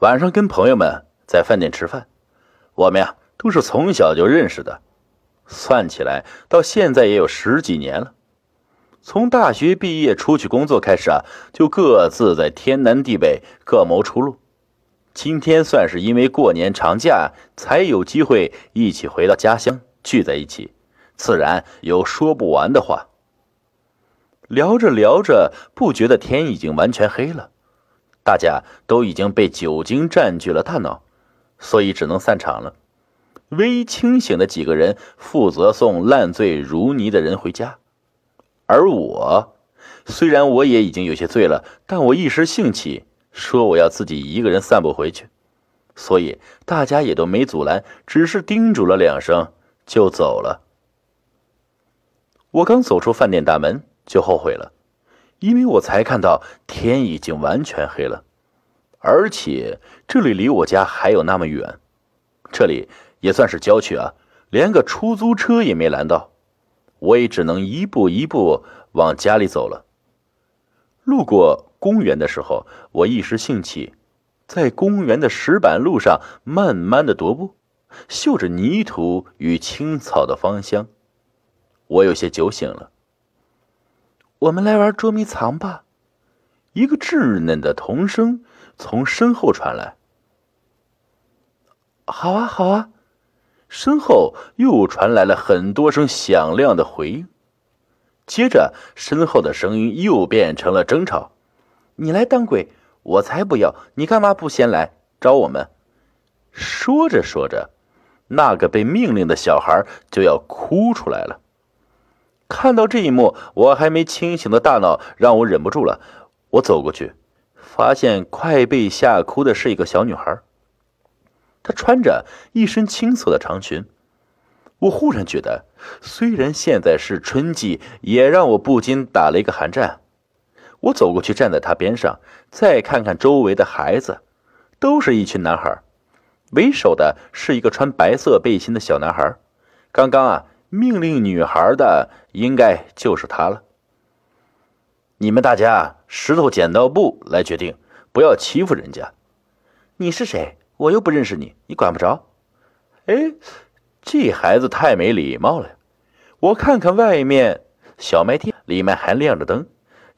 晚上跟朋友们在饭店吃饭，我们呀都是从小就认识的，算起来到现在也有十几年了。从大学毕业出去工作开始啊，就各自在天南地北各谋出路。今天算是因为过年长假才有机会一起回到家乡聚在一起，自然有说不完的话。聊着聊着，不觉得天已经完全黑了，大家都已经被酒精占据了大脑，所以只能散场了。微清醒的几个人负责送烂醉如泥的人回家。而我，虽然我也已经有些醉了，但我一时兴起，说我要自己一个人散步回去，所以大家也都没阻拦，只是叮嘱了两声就走了。我刚走出饭店大门就后悔了，因为我才看到天已经完全黑了，而且这里离我家还有那么远，这里也算是郊区啊，连个出租车也没拦到。我也只能一步一步往家里走了。路过公园的时候，我一时兴起，在公园的石板路上慢慢的踱步，嗅着泥土与青草的芳香，我有些酒醒了。我们来玩捉迷藏吧！一个稚嫩的童声从身后传来。好啊，好啊。身后又传来了很多声响亮的回应，接着身后的声音又变成了争吵：“你来当鬼，我才不要！你干嘛不先来找我们？”说着说着，那个被命令的小孩就要哭出来了。看到这一幕，我还没清醒的大脑让我忍不住了。我走过去，发现快被吓哭的是一个小女孩。她穿着一身青色的长裙，我忽然觉得，虽然现在是春季，也让我不禁打了一个寒战。我走过去，站在她边上，再看看周围的孩子，都是一群男孩，为首的是一个穿白色背心的小男孩。刚刚啊，命令女孩的应该就是他了。你们大家石头剪刀布来决定，不要欺负人家。你是谁？我又不认识你，你管不着。哎，这孩子太没礼貌了。我看看外面小卖店，里面还亮着灯，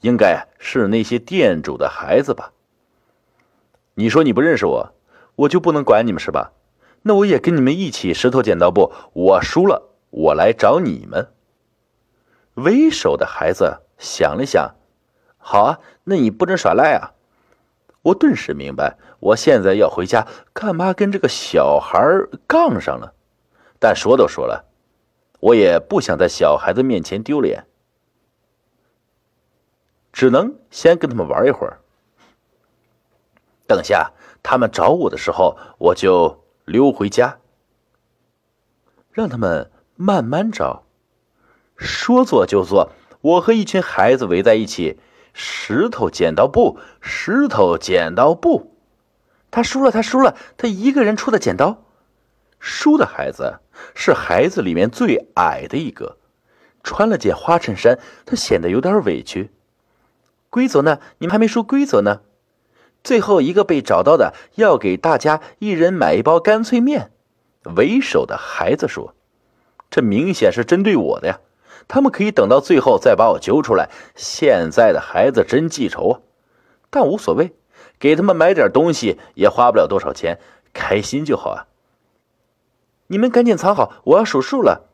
应该是那些店主的孩子吧？你说你不认识我，我就不能管你们是吧？那我也跟你们一起石头剪刀布，我输了，我来找你们。为首的孩子想了想，好啊，那你不准耍赖啊。我顿时明白，我现在要回家，干嘛跟这个小孩杠上了？但说都说了，我也不想在小孩子面前丢脸，只能先跟他们玩一会儿。等下他们找我的时候，我就溜回家，让他们慢慢找。说做就做，我和一群孩子围在一起。石头剪刀布，石头剪刀布，他输了，他输了，他一个人出的剪刀。输的孩子是孩子里面最矮的一个，穿了件花衬衫，他显得有点委屈。规则呢？你们还没说规则呢。最后一个被找到的要给大家一人买一包干脆面。为首的孩子说：“这明显是针对我的呀。”他们可以等到最后再把我揪出来。现在的孩子真记仇啊，但无所谓，给他们买点东西也花不了多少钱，开心就好啊。你们赶紧藏好，我要数数了。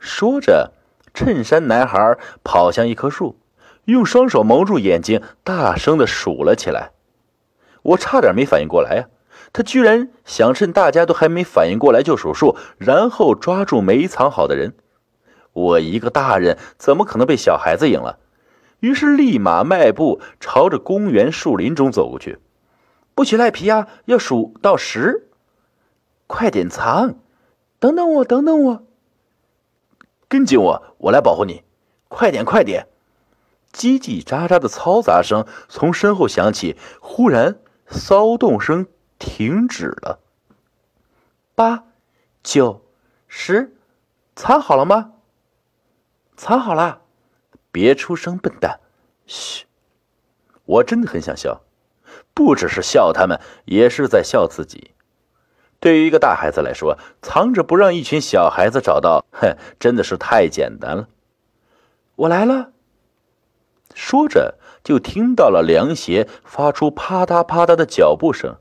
说着，衬衫男孩跑向一棵树，用双手蒙住眼睛，大声的数了起来。我差点没反应过来呀，他居然想趁大家都还没反应过来就数数，然后抓住没藏好的人。我一个大人怎么可能被小孩子赢了？于是立马迈步朝着公园树林中走过去。不许赖皮呀！要数到十，快点藏！等等我，等等我，跟紧我，我来保护你！快点，快点！叽叽喳喳的嘈杂声从身后响起，忽然骚动声停止了。八、九、十，藏好了吗？藏好了，别出声，笨蛋！嘘，我真的很想笑，不只是笑他们，也是在笑自己。对于一个大孩子来说，藏着不让一群小孩子找到，哼，真的是太简单了。我来了，说着就听到了凉鞋发出啪嗒啪嗒的脚步声。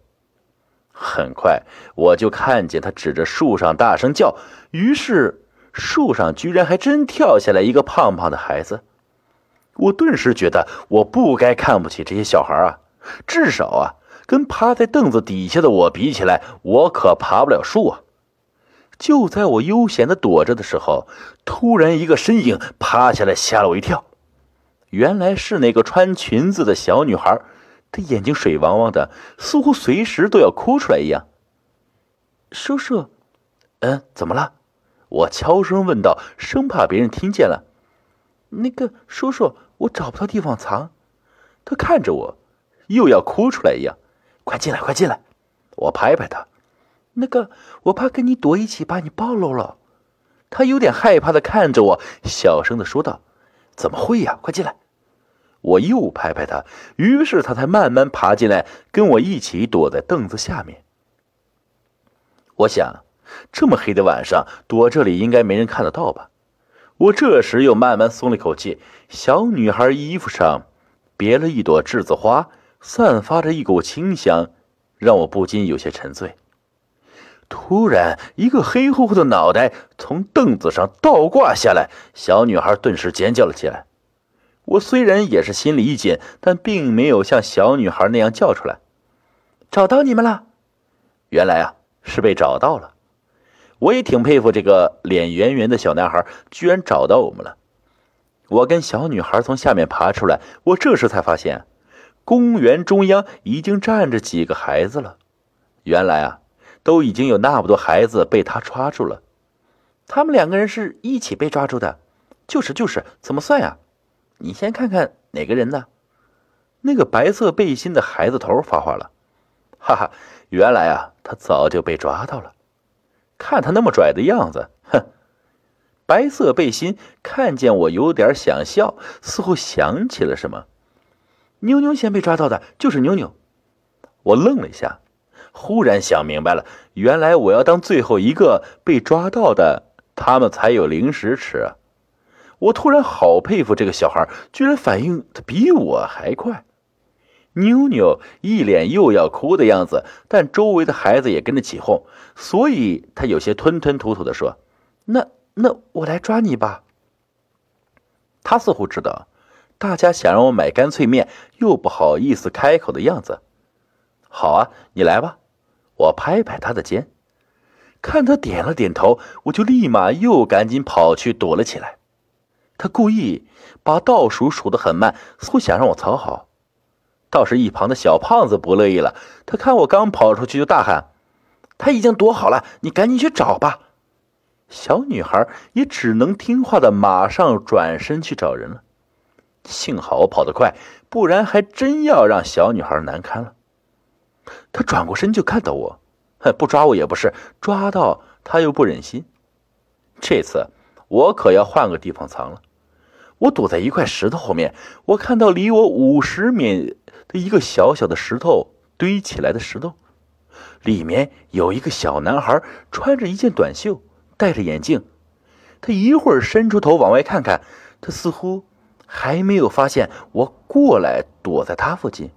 很快，我就看见他指着树上大声叫，于是树上居然还真跳下来一个胖胖的孩子。我顿时觉得我不该看不起这些小孩啊，至少啊。跟趴在凳子底下的我比起来，我可爬不了树啊！就在我悠闲的躲着的时候，突然一个身影趴下来，吓了我一跳。原来是那个穿裙子的小女孩，他眼睛水汪汪的，似乎随时都要哭出来一样。叔叔，嗯，怎么了？我悄声问道，生怕别人听见了。那个叔叔，我找不到地方藏。他看着我，又要哭出来一样。快进来，快进来！我拍拍他，那个我怕跟你躲一起把你暴露了。他有点害怕的看着我，小声的说道：“怎么会呀？快进来！”我又拍拍他，于是他才慢慢爬进来，跟我一起躲在凳子下面。我想，这么黑的晚上躲这里应该没人看得到吧？我这时又慢慢松了口气。小女孩衣服上别了一朵栀子花。散发着一股清香，让我不禁有些沉醉。突然，一个黑乎乎的脑袋从凳子上倒挂下来，小女孩顿时尖叫了起来。我虽然也是心里一紧，但并没有像小女孩那样叫出来。找到你们了！原来啊，是被找到了。我也挺佩服这个脸圆圆的小男孩，居然找到我们了。我跟小女孩从下面爬出来，我这时才发现。公园中央已经站着几个孩子了，原来啊，都已经有那么多孩子被他抓住了。他们两个人是一起被抓住的，就是就是，怎么算呀？你先看看哪个人呢？那个白色背心的孩子头发话了，哈哈，原来啊，他早就被抓到了。看他那么拽的样子，哼！白色背心看见我有点想笑，似乎想起了什么。妞妞先被抓到的，就是妞妞。我愣了一下，忽然想明白了，原来我要当最后一个被抓到的，他们才有零食吃。我突然好佩服这个小孩，居然反应的比我还快。妞妞一脸又要哭的样子，但周围的孩子也跟着起哄，所以他有些吞吞吐吐的说：“那那我来抓你吧。”他似乎知道。大家想让我买干脆面，又不好意思开口的样子。好啊，你来吧。我拍拍他的肩，看他点了点头，我就立马又赶紧跑去躲了起来。他故意把倒数数得很慢，似乎想让我藏好。倒是一旁的小胖子不乐意了，他看我刚跑出去，就大喊：“他已经躲好了，你赶紧去找吧。”小女孩也只能听话的马上转身去找人了。幸好我跑得快，不然还真要让小女孩难堪了。她转过身就看到我，不抓我也不是，抓到她又不忍心。这次我可要换个地方藏了。我躲在一块石头后面，我看到离我五十米的一个小小的石头堆起来的石头，里面有一个小男孩，穿着一件短袖，戴着眼镜。他一会儿伸出头往外看看，他似乎……还没有发现我过来，躲在他附近。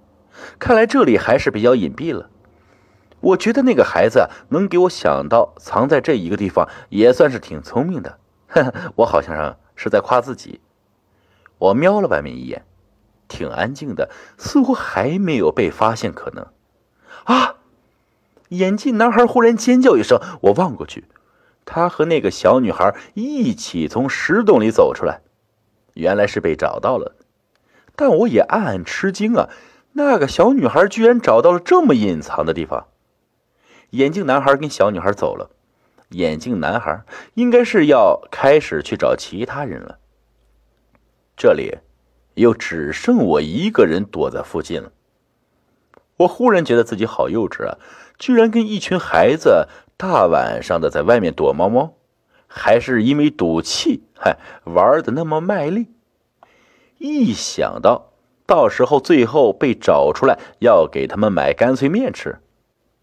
看来这里还是比较隐蔽了。我觉得那个孩子能给我想到藏在这一个地方，也算是挺聪明的。我好像是在夸自己。我瞄了外面一眼，挺安静的，似乎还没有被发现可能。啊！眼镜男孩忽然尖叫一声，我望过去，他和那个小女孩一起从石洞里走出来。原来是被找到了，但我也暗暗吃惊啊！那个小女孩居然找到了这么隐藏的地方。眼镜男孩跟小女孩走了，眼镜男孩应该是要开始去找其他人了。这里又只剩我一个人躲在附近了。我忽然觉得自己好幼稚啊！居然跟一群孩子大晚上的在外面躲猫猫。还是因为赌气，嗨，玩的那么卖力。一想到到时候最后被找出来，要给他们买干脆面吃。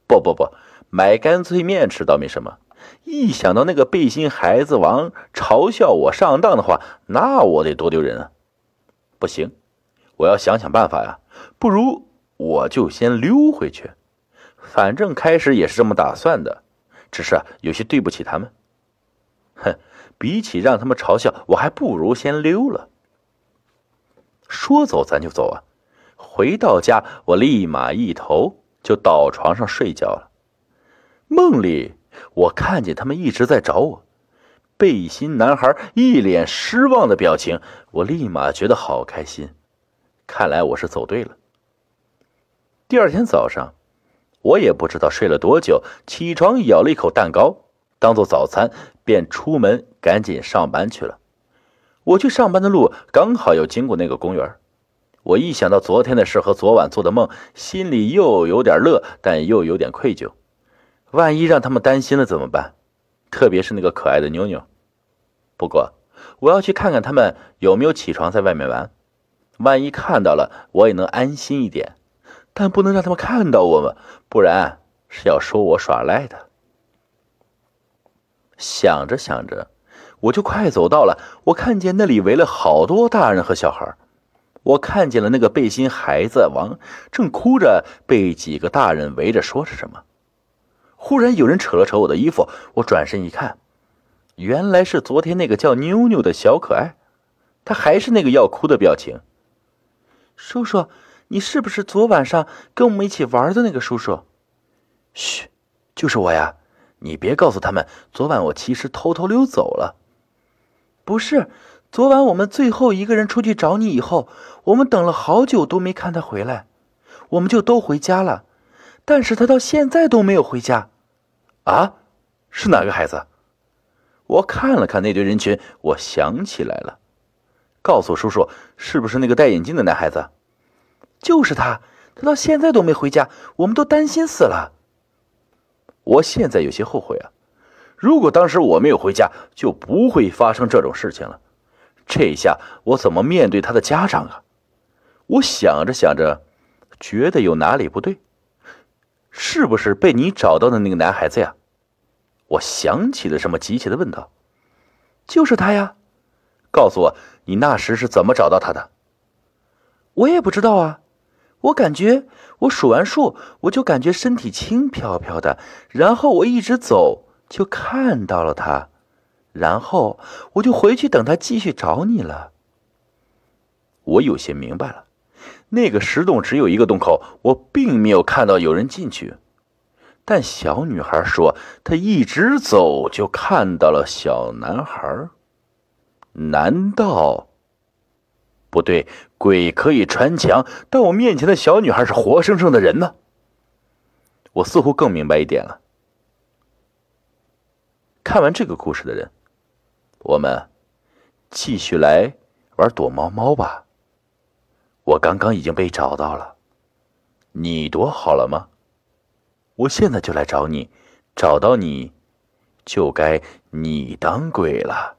不不不，买干脆面吃倒没什么，一想到那个背心孩子王嘲笑我上当的话，那我得多丢人啊！不行，我要想想办法呀。不如我就先溜回去，反正开始也是这么打算的，只是有些对不起他们。哼，比起让他们嘲笑，我还不如先溜了。说走咱就走啊！回到家，我立马一头就倒床上睡觉了。梦里，我看见他们一直在找我，背心男孩一脸失望的表情，我立马觉得好开心。看来我是走对了。第二天早上，我也不知道睡了多久，起床咬了一口蛋糕当做早餐，便出门赶紧上班去了。我去上班的路刚好又经过那个公园，我一想到昨天的事和昨晚做的梦，心里又有点乐，但又有点愧疚。万一让他们担心了怎么办？特别是那个可爱的妞妞。不过我要去看看他们有没有起床在外面玩，万一看到了，我也能安心一点。但不能让他们看到我们，不然是要说我耍赖的。想着想着。我就快走到了，我看见那里围了好多大人和小孩，我看见了那个背心孩子王正哭着被几个大人围着说着什么。忽然有人扯了扯我的衣服，我转身一看，原来是昨天那个叫妞妞的小可爱，她还是那个要哭的表情。叔叔，你是不是昨晚上跟我们一起玩的那个叔叔？嘘，就是我呀，你别告诉他们，昨晚我其实偷偷溜走了。不是，昨晚我们最后一个人出去找你以后，我们等了好久都没看他回来，我们就都回家了。但是他到现在都没有回家，啊？是哪个孩子？我看了看那堆人群，我想起来了。告诉叔叔，是不是那个戴眼镜的男孩子？就是他，他到现在都没回家，我们都担心死了。我现在有些后悔啊。如果当时我没有回家，就不会发生这种事情了。这下我怎么面对他的家长啊？我想着想着，觉得有哪里不对，是不是被你找到的那个男孩子呀？我想起了什么，急切的问道：“就是他呀！告诉我，你那时是怎么找到他的？”我也不知道啊。我感觉我数完数，我就感觉身体轻飘飘的，然后我一直走。就看到了他，然后我就回去等他继续找你了。我有些明白了，那个石洞只有一个洞口，我并没有看到有人进去。但小女孩说，她一直走就看到了小男孩。难道不对？鬼可以穿墙，但我面前的小女孩是活生生的人呢。我似乎更明白一点了。看完这个故事的人，我们继续来玩躲猫猫吧。我刚刚已经被找到了，你躲好了吗？我现在就来找你，找到你，就该你当鬼了。